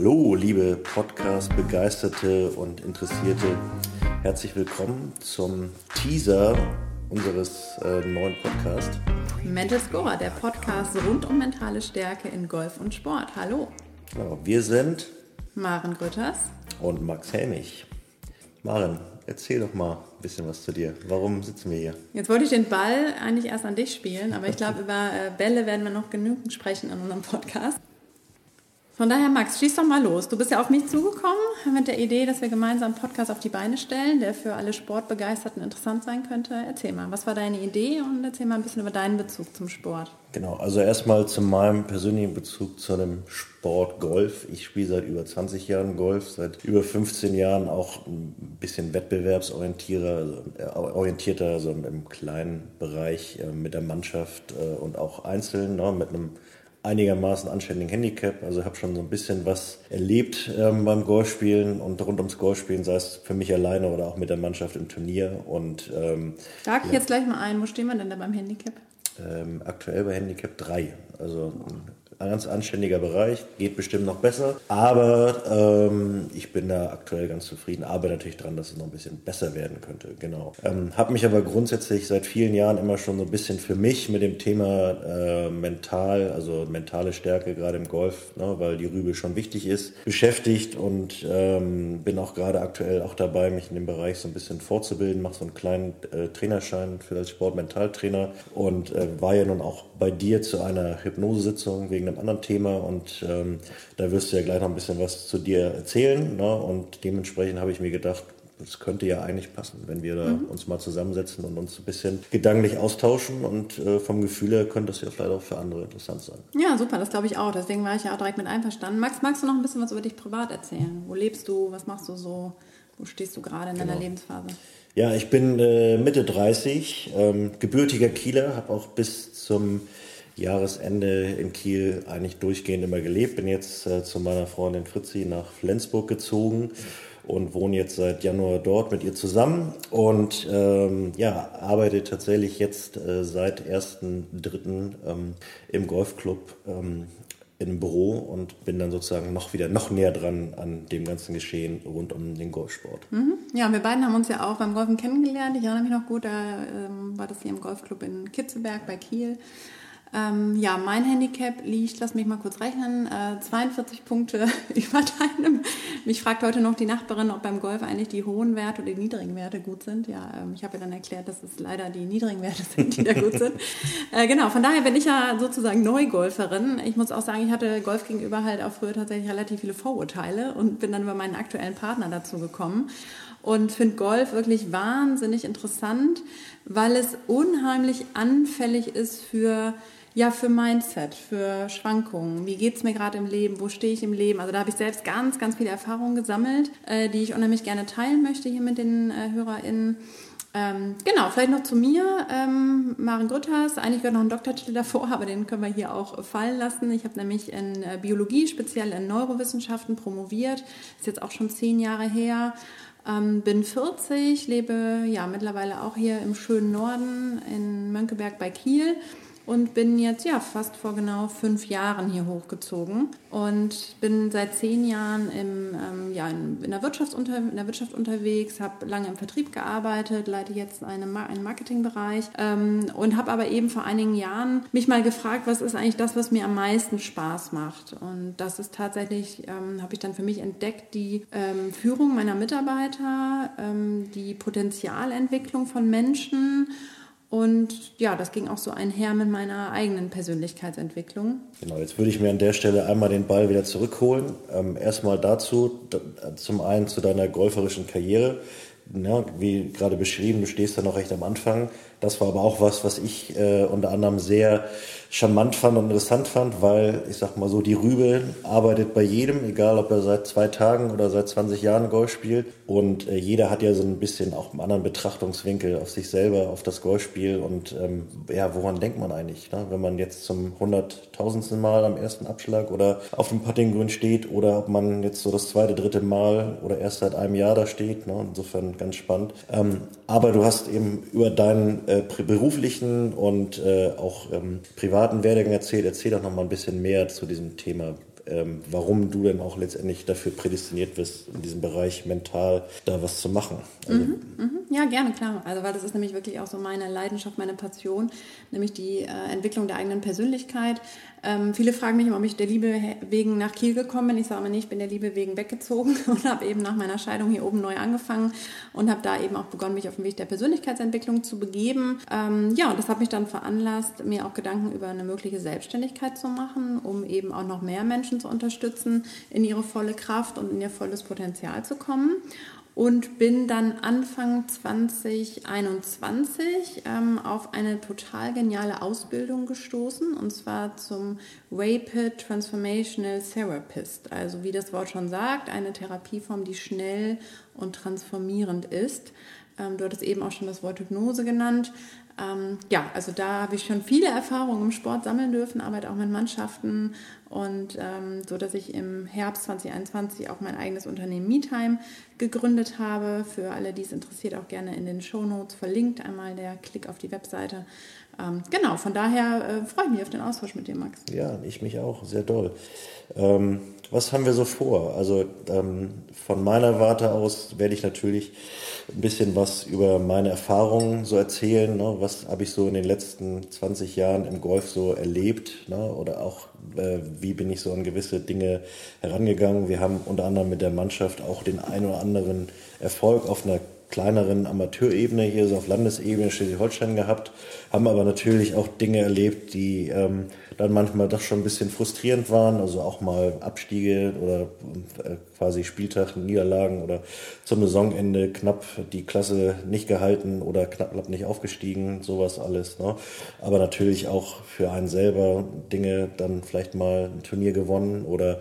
Hallo, liebe Podcast-Begeisterte und Interessierte. Herzlich willkommen zum Teaser unseres äh, neuen Podcasts. Mental Scorer, der Podcast rund um mentale Stärke in Golf und Sport. Hallo. Genau, wir sind Maren Grütters und Max Helmich. Maren, erzähl doch mal ein bisschen was zu dir. Warum sitzen wir hier? Jetzt wollte ich den Ball eigentlich erst an dich spielen, aber ich glaube, über äh, Bälle werden wir noch genügend sprechen in unserem Podcast. Von daher, Max, schieß doch mal los. Du bist ja auf mich zugekommen mit der Idee, dass wir gemeinsam einen Podcast auf die Beine stellen, der für alle Sportbegeisterten interessant sein könnte. Erzähl mal, was war deine Idee und erzähl mal ein bisschen über deinen Bezug zum Sport. Genau, also erstmal zu meinem persönlichen Bezug zu dem Sport Golf. Ich spiele seit über 20 Jahren Golf, seit über 15 Jahren auch ein bisschen wettbewerbsorientierter, also, äh, orientierter, also im kleinen Bereich äh, mit der Mannschaft äh, und auch einzeln, ne, mit einem einigermaßen anständigen Handicap. Also habe schon so ein bisschen was erlebt ähm, beim Golfspielen und rund ums Golfspielen, sei es für mich alleine oder auch mit der Mannschaft im Turnier. Und ähm, Sag ich ja. jetzt gleich mal ein, wo stehen wir denn da beim Handicap? Ähm, aktuell bei Handicap 3. Also ein ganz anständiger Bereich, geht bestimmt noch besser. Aber ähm, ich bin da aktuell ganz zufrieden, arbeite natürlich dran, dass es noch ein bisschen besser werden könnte. Genau. Ähm, habe mich aber grundsätzlich seit vielen Jahren immer schon so ein bisschen für mich mit dem Thema äh, mental, also mentale Stärke gerade im Golf, ne, weil die Rübe schon wichtig ist, beschäftigt und ähm, bin auch gerade aktuell auch dabei, mich in dem Bereich so ein bisschen fortzubilden, mache so einen kleinen äh, Trainerschein für als Sportmentaltrainer und äh, war ja nun auch bei dir zu einer Hypnosesitzung wegen einem anderen Thema und ähm, da wirst du ja gleich noch ein bisschen was zu dir erzählen. Ne? Und dementsprechend habe ich mir gedacht, das könnte ja eigentlich passen, wenn wir da mhm. uns mal zusammensetzen und uns ein bisschen gedanklich austauschen und äh, vom Gefühl her könnte das ja vielleicht auch für andere interessant sein. Ja, super, das glaube ich auch. Deswegen war ich ja auch direkt mit einverstanden. Max, magst du noch ein bisschen was über dich privat erzählen? Wo lebst du? Was machst du so? Wo stehst du gerade in genau. deiner Lebensphase? Ja, ich bin äh, Mitte 30, ähm, gebürtiger Kieler, habe auch bis zum Jahresende in Kiel eigentlich durchgehend immer gelebt. Bin jetzt äh, zu meiner Freundin Fritzi nach Flensburg gezogen und wohne jetzt seit Januar dort mit ihr zusammen und ähm, ja, arbeite tatsächlich jetzt äh, seit 1.3. Ähm, im Golfclub ähm, im Büro und bin dann sozusagen noch wieder noch näher dran an dem ganzen Geschehen rund um den Golfsport. Mhm. Ja, wir beiden haben uns ja auch beim Golfen kennengelernt. Ich erinnere mich noch gut, da ähm, war das hier im Golfclub in Kitzelberg bei Kiel. Ähm, ja, mein Handicap liegt, lass mich mal kurz rechnen, äh, 42 Punkte über deinem. Mich fragt heute noch die Nachbarin, ob beim Golf eigentlich die hohen Werte oder die niedrigen Werte gut sind. Ja, ähm, ich habe ihr dann erklärt, dass es leider die niedrigen Werte sind, die da gut sind. Äh, genau, von daher bin ich ja sozusagen Neugolferin. Ich muss auch sagen, ich hatte Golf gegenüber halt auch früher tatsächlich relativ viele Vorurteile und bin dann über meinen aktuellen Partner dazu gekommen und finde Golf wirklich wahnsinnig interessant, weil es unheimlich anfällig ist für ja, für Mindset, für Schwankungen. Wie geht's mir gerade im Leben? Wo stehe ich im Leben? Also da habe ich selbst ganz, ganz viele Erfahrungen gesammelt, äh, die ich unheimlich gerne teilen möchte hier mit den äh, HörerInnen. Ähm, genau, vielleicht noch zu mir. Ähm, Maren Grütters, eigentlich gehört noch ein Doktortitel davor, aber den können wir hier auch fallen lassen. Ich habe nämlich in äh, Biologie, speziell in Neurowissenschaften, promoviert. Ist jetzt auch schon zehn Jahre her. Ähm, bin 40, lebe ja mittlerweile auch hier im schönen Norden in Mönckeberg bei Kiel und bin jetzt ja fast vor genau fünf Jahren hier hochgezogen und bin seit zehn Jahren im, ähm, ja, in, in, der Wirtschaftsunter in der Wirtschaft unterwegs, habe lange im Vertrieb gearbeitet, leite jetzt eine, einen Marketingbereich ähm, und habe aber eben vor einigen Jahren mich mal gefragt, was ist eigentlich das, was mir am meisten Spaß macht? Und das ist tatsächlich, ähm, habe ich dann für mich entdeckt, die ähm, Führung meiner Mitarbeiter, ähm, die Potenzialentwicklung von Menschen und ja, das ging auch so einher mit meiner eigenen Persönlichkeitsentwicklung. Genau, jetzt würde ich mir an der Stelle einmal den Ball wieder zurückholen. Ähm, erstmal dazu, zum einen zu deiner golferischen Karriere. Ja, wie gerade beschrieben, du stehst da noch recht am Anfang. Das war aber auch was, was ich äh, unter anderem sehr charmant fand und interessant fand, weil ich sag mal so, die Rübe arbeitet bei jedem, egal ob er seit zwei Tagen oder seit 20 Jahren Golf spielt. Und äh, jeder hat ja so ein bisschen auch einen anderen Betrachtungswinkel auf sich selber, auf das Golfspiel. Und ähm, ja, woran denkt man eigentlich, ne? wenn man jetzt zum hunderttausendsten Mal am ersten Abschlag oder auf dem Puttinggrün steht oder ob man jetzt so das zweite, dritte Mal oder erst seit einem Jahr da steht. Ne? Insofern ganz spannend. Ähm, aber du hast eben über deinen äh, beruflichen und äh, auch ähm, privaten Werdegang erzählt. Erzähl doch noch mal ein bisschen mehr zu diesem Thema ähm, warum du denn auch letztendlich dafür prädestiniert wirst, in diesem Bereich mental da was zu machen. Also, mhm, mh. Ja, gerne, klar. Also weil das ist nämlich wirklich auch so meine Leidenschaft, meine Passion, nämlich die äh, Entwicklung der eigenen Persönlichkeit. Ähm, viele fragen mich, ob ich der Liebe wegen nach Kiel gekommen bin. Ich sage mal nicht, ich bin der Liebe wegen weggezogen und habe eben nach meiner Scheidung hier oben neu angefangen und habe da eben auch begonnen, mich auf den Weg der Persönlichkeitsentwicklung zu begeben. Ähm, ja, und das hat mich dann veranlasst, mir auch Gedanken über eine mögliche Selbstständigkeit zu machen, um eben auch noch mehr Menschen zu unterstützen, in ihre volle Kraft und in ihr volles Potenzial zu kommen und bin dann Anfang 2021 ähm, auf eine total geniale Ausbildung gestoßen und zwar zum Rapid Transformational Therapist. Also wie das Wort schon sagt, eine Therapieform, die schnell und transformierend ist. Ähm, du hattest eben auch schon das Wort Hypnose genannt. Ähm, ja, also da habe ich schon viele Erfahrungen im Sport sammeln dürfen, arbeite auch mit Mannschaften und ähm, so, dass ich im Herbst 2021 auch mein eigenes Unternehmen MeTime gegründet habe. Für alle, die es interessiert, auch gerne in den Show Notes verlinkt. Einmal der Klick auf die Webseite. Ähm, genau, von daher äh, freue ich mich auf den Austausch mit dir, Max. Ja, ich mich auch, sehr doll. Ähm, was haben wir so vor? Also ähm, von meiner Warte aus werde ich natürlich ein bisschen was über meine Erfahrungen so erzählen. Ne? Was habe ich so in den letzten 20 Jahren im Golf so erlebt? Ne? Oder auch, äh, wie bin ich so an gewisse Dinge herangegangen? Wir haben unter anderem mit der Mannschaft auch den ein oder anderen Erfolg auf einer kleineren Amateurebene hier so auf Landesebene Schleswig-Holstein gehabt, haben aber natürlich auch Dinge erlebt, die ähm, dann manchmal doch schon ein bisschen frustrierend waren, also auch mal Abstiege oder äh, quasi Spieltag Niederlagen oder zum Saisonende knapp die Klasse nicht gehalten oder knapp nicht aufgestiegen, sowas alles. Ne? Aber natürlich auch für einen selber Dinge, dann vielleicht mal ein Turnier gewonnen oder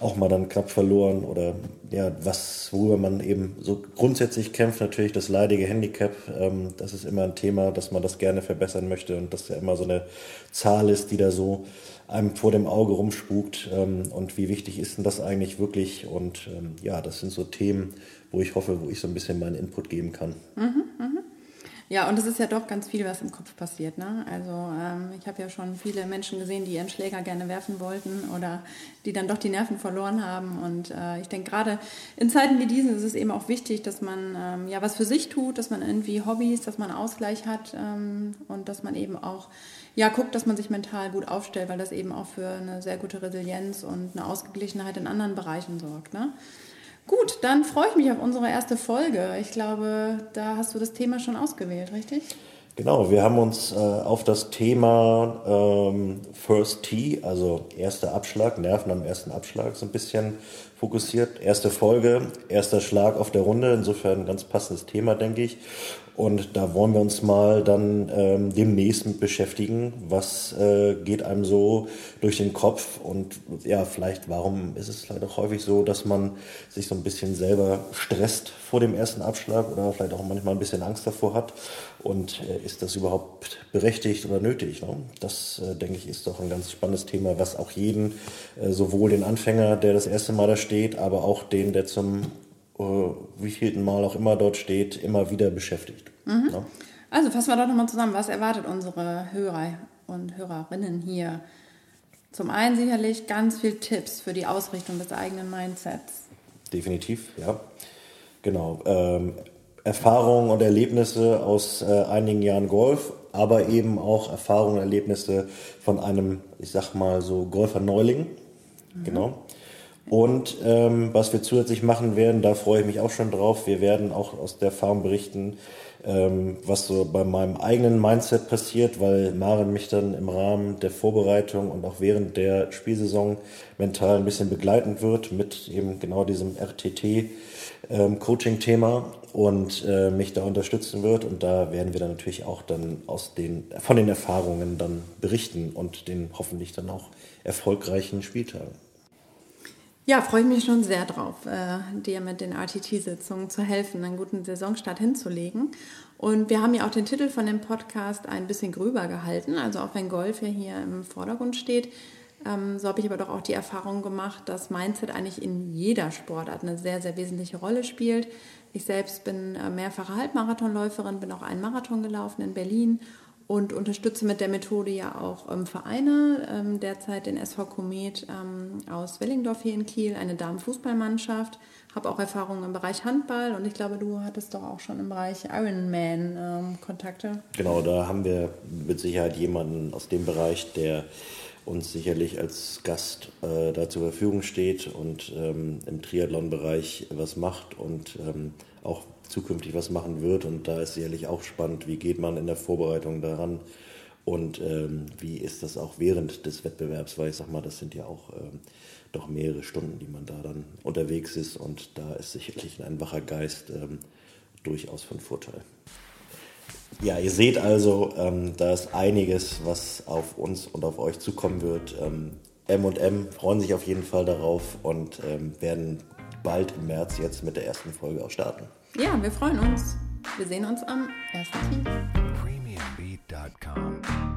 auch mal dann knapp verloren oder ja, was, worüber man eben so grundsätzlich kämpft, natürlich das leidige Handicap. Ähm, das ist immer ein Thema, dass man das gerne verbessern möchte und das ja immer so eine Zahl ist, die da so einem vor dem Auge rumspukt ähm, und wie wichtig ist denn das eigentlich wirklich und ähm, ja, das sind so Themen, wo ich hoffe, wo ich so ein bisschen meinen Input geben kann. Mhm, mh. Ja, und es ist ja doch ganz viel, was im Kopf passiert. Ne? Also ähm, ich habe ja schon viele Menschen gesehen, die ihren Schläger gerne werfen wollten oder die dann doch die Nerven verloren haben. Und äh, ich denke, gerade in Zeiten wie diesen ist es eben auch wichtig, dass man ähm, ja was für sich tut, dass man irgendwie Hobbys, dass man Ausgleich hat ähm, und dass man eben auch ja, guckt, dass man sich mental gut aufstellt, weil das eben auch für eine sehr gute Resilienz und eine Ausgeglichenheit in anderen Bereichen sorgt. Ne? Gut, dann freue ich mich auf unsere erste Folge. Ich glaube, da hast du das Thema schon ausgewählt, richtig? Genau, wir haben uns äh, auf das Thema ähm, First Tee, also erster Abschlag, Nerven am ersten Abschlag, so ein bisschen fokussiert. Erste Folge, erster Schlag auf der Runde, insofern ein ganz passendes Thema, denke ich. Und da wollen wir uns mal dann ähm, demnächst mit beschäftigen. Was äh, geht einem so durch den Kopf? Und ja, vielleicht, warum ist es auch häufig so, dass man sich so ein bisschen selber stresst vor dem ersten Abschlag oder vielleicht auch manchmal ein bisschen Angst davor hat? Und äh, ist das überhaupt berechtigt oder nötig? Ne? Das, äh, denke ich, ist doch ein ganz spannendes Thema, was auch jeden, äh, sowohl den Anfänger, der das erste Mal da steht, aber auch den, der zum äh, wie vielten Mal auch immer dort steht, immer wieder beschäftigt. Mhm. Ja? Also fassen wir doch nochmal zusammen, was erwartet unsere Hörer und Hörerinnen hier? Zum einen sicherlich ganz viel Tipps für die Ausrichtung des eigenen Mindsets. Definitiv, ja. Genau. Ähm, Erfahrungen und Erlebnisse aus äh, einigen Jahren Golf, aber eben auch Erfahrungen und Erlebnisse von einem, ich sag mal so, Golfer-Neuling. Mhm. Genau. Und ähm, was wir zusätzlich machen werden, da freue ich mich auch schon drauf. Wir werden auch aus der Erfahrung berichten, ähm, was so bei meinem eigenen Mindset passiert, weil Maren mich dann im Rahmen der Vorbereitung und auch während der Spielsaison mental ein bisschen begleiten wird mit eben genau diesem RTT ähm, und äh, mich da unterstützen wird. Und da werden wir dann natürlich auch dann aus den, von den Erfahrungen dann berichten und den hoffentlich dann auch erfolgreichen Spieltagen. Ja, freue ich mich schon sehr drauf, äh, dir mit den RTT-Sitzungen zu helfen, einen guten Saisonstart hinzulegen. Und wir haben ja auch den Titel von dem Podcast ein bisschen gröber gehalten, also auch wenn Golf ja hier im Vordergrund steht. Ähm, so habe ich aber doch auch die Erfahrung gemacht, dass Mindset eigentlich in jeder Sportart eine sehr, sehr wesentliche Rolle spielt. Ich selbst bin äh, mehrfache Halbmarathonläuferin, bin auch einen Marathon gelaufen in Berlin und unterstütze mit der Methode ja auch ähm, Vereine. Ähm, derzeit den SV Komet ähm, aus Wellingdorf hier in Kiel, eine Damenfußballmannschaft. Habe auch Erfahrungen im Bereich Handball und ich glaube, du hattest doch auch schon im Bereich Ironman ähm, Kontakte. Genau, da haben wir mit Sicherheit jemanden aus dem Bereich, der uns sicherlich als Gast äh, da zur Verfügung steht und ähm, im Triathlon-Bereich was macht und ähm, auch zukünftig was machen wird. Und da ist sicherlich auch spannend, wie geht man in der Vorbereitung daran und ähm, wie ist das auch während des Wettbewerbs, weil ich sag mal, das sind ja auch ähm, doch mehrere Stunden, die man da dann unterwegs ist und da ist sicherlich ein wacher Geist ähm, durchaus von Vorteil. Ja, ihr seht also, ähm, da ist einiges, was auf uns und auf euch zukommen wird. M&M freuen sich auf jeden Fall darauf und ähm, werden bald im März jetzt mit der ersten Folge auch starten. Ja, wir freuen uns. Wir sehen uns am 1. Tee. premiumbeat.com.